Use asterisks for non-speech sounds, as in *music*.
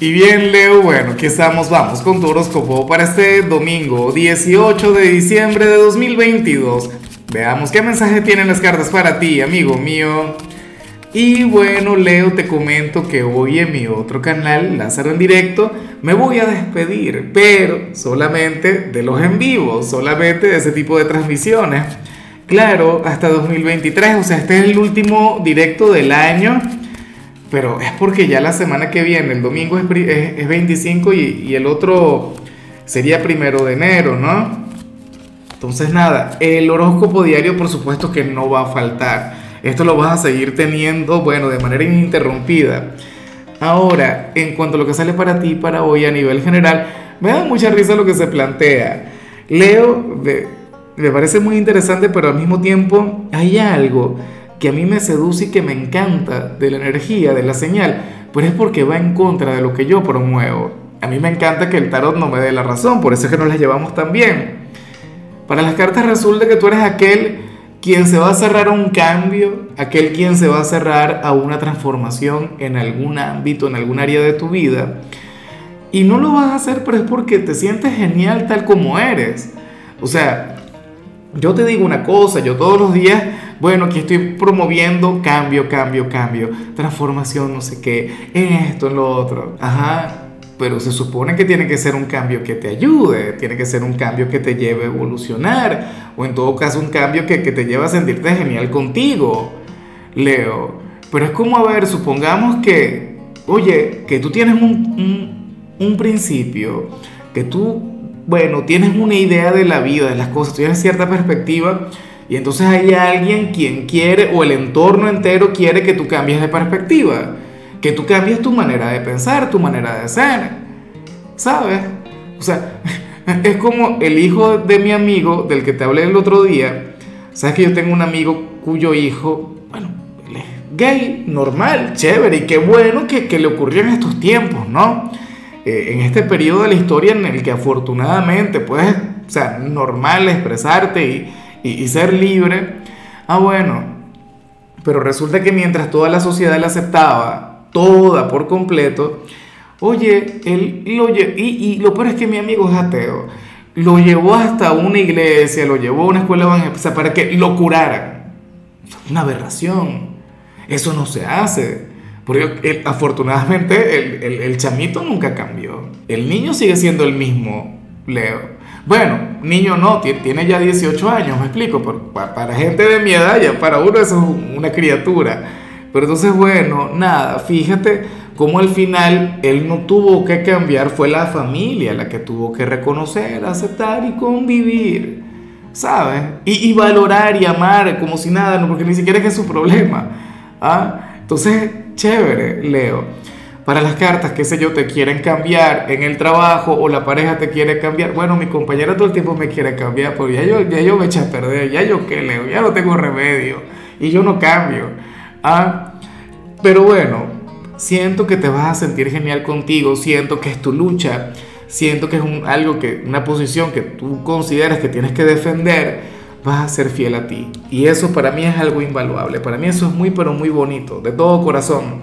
Y bien, Leo, bueno, aquí estamos, vamos con tu horóscopo para este domingo 18 de diciembre de 2022. Veamos qué mensaje tienen las cartas para ti, amigo mío. Y bueno, Leo, te comento que hoy en mi otro canal, Lázaro en directo, me voy a despedir, pero solamente de los en vivo, solamente de ese tipo de transmisiones. Claro, hasta 2023, o sea, este es el último directo del año pero es porque ya la semana que viene, el domingo es, es, 25 y, y, el otro sería primero de enero, ¿no? Entonces nada, el horóscopo diario por supuesto que no va a faltar. Esto lo vas a seguir teniendo, bueno, de manera ininterrumpida. Ahora, en cuanto a lo que sale para ti para hoy a nivel general, me da mucha risa lo que se plantea. Leo, me parece muy interesante, pero al mismo tiempo hay algo que a mí me seduce y que me encanta de la energía, de la señal, pues es porque va en contra de lo que yo promuevo. A mí me encanta que el tarot no me dé la razón, por eso es que nos las llevamos tan bien. Para las cartas resulta que tú eres aquel quien se va a cerrar a un cambio, aquel quien se va a cerrar a una transformación en algún ámbito, en algún área de tu vida. Y no lo vas a hacer, pero es porque te sientes genial tal como eres. O sea, yo te digo una cosa, yo todos los días bueno, aquí estoy promoviendo cambio, cambio, cambio, transformación, no sé qué, en esto, en lo otro. Ajá, pero se supone que tiene que ser un cambio que te ayude, tiene que ser un cambio que te lleve a evolucionar, o en todo caso un cambio que, te lleve a sentirte genial contigo, Leo. Pero es como, a ver, supongamos que, oye, que tú tienes un, un principio, que tú, bueno, tienes una idea de la vida, de las cosas, tienes cierta perspectiva, y entonces hay alguien quien quiere, o el entorno entero quiere que tú cambies de perspectiva, que tú cambies tu manera de pensar, tu manera de ser. ¿Sabes? O sea, *laughs* es como el hijo de mi amigo, del que te hablé el otro día. Sabes que yo tengo un amigo cuyo hijo, bueno, él es gay, normal, chévere, y qué bueno que, que le ocurrió en estos tiempos, ¿no? Eh, en este periodo de la historia en el que afortunadamente puedes, o sea, normal expresarte y y, ser libre. Ah, bueno, pero resulta que mientras toda la sociedad la aceptaba, toda por completo, oye, él lo y, y lo peor es que mi amigo es ateo, lo llevó hasta una iglesia, lo llevó a una escuela evangélica para que lo curaran. Una aberración. Eso no se hace. Porque afortunadamente el, el, el chamito nunca cambió. El niño sigue siendo el mismo, Leo. Bueno, niño no, tiene ya 18 años, me explico, para gente de mi edad, ya para uno eso es una criatura. Pero entonces, bueno, nada, fíjate cómo al final él no tuvo que cambiar, fue la familia la que tuvo que reconocer, aceptar y convivir, ¿sabes? Y, y valorar y amar como si nada, no, porque ni siquiera es que es su problema. ¿ah? Entonces, chévere, Leo para las cartas, qué sé yo, te quieren cambiar en el trabajo o la pareja te quiere cambiar. Bueno, mi compañera todo el tiempo me quiere cambiar, porque ya yo, ya yo me eché a perder, ya yo qué leo, ya no tengo remedio y yo no cambio. Ah, pero bueno, siento que te vas a sentir genial contigo, siento que es tu lucha, siento que es un, algo que, una posición que tú consideras que tienes que defender, vas a ser fiel a ti. Y eso para mí es algo invaluable, para mí eso es muy, pero muy bonito, de todo corazón.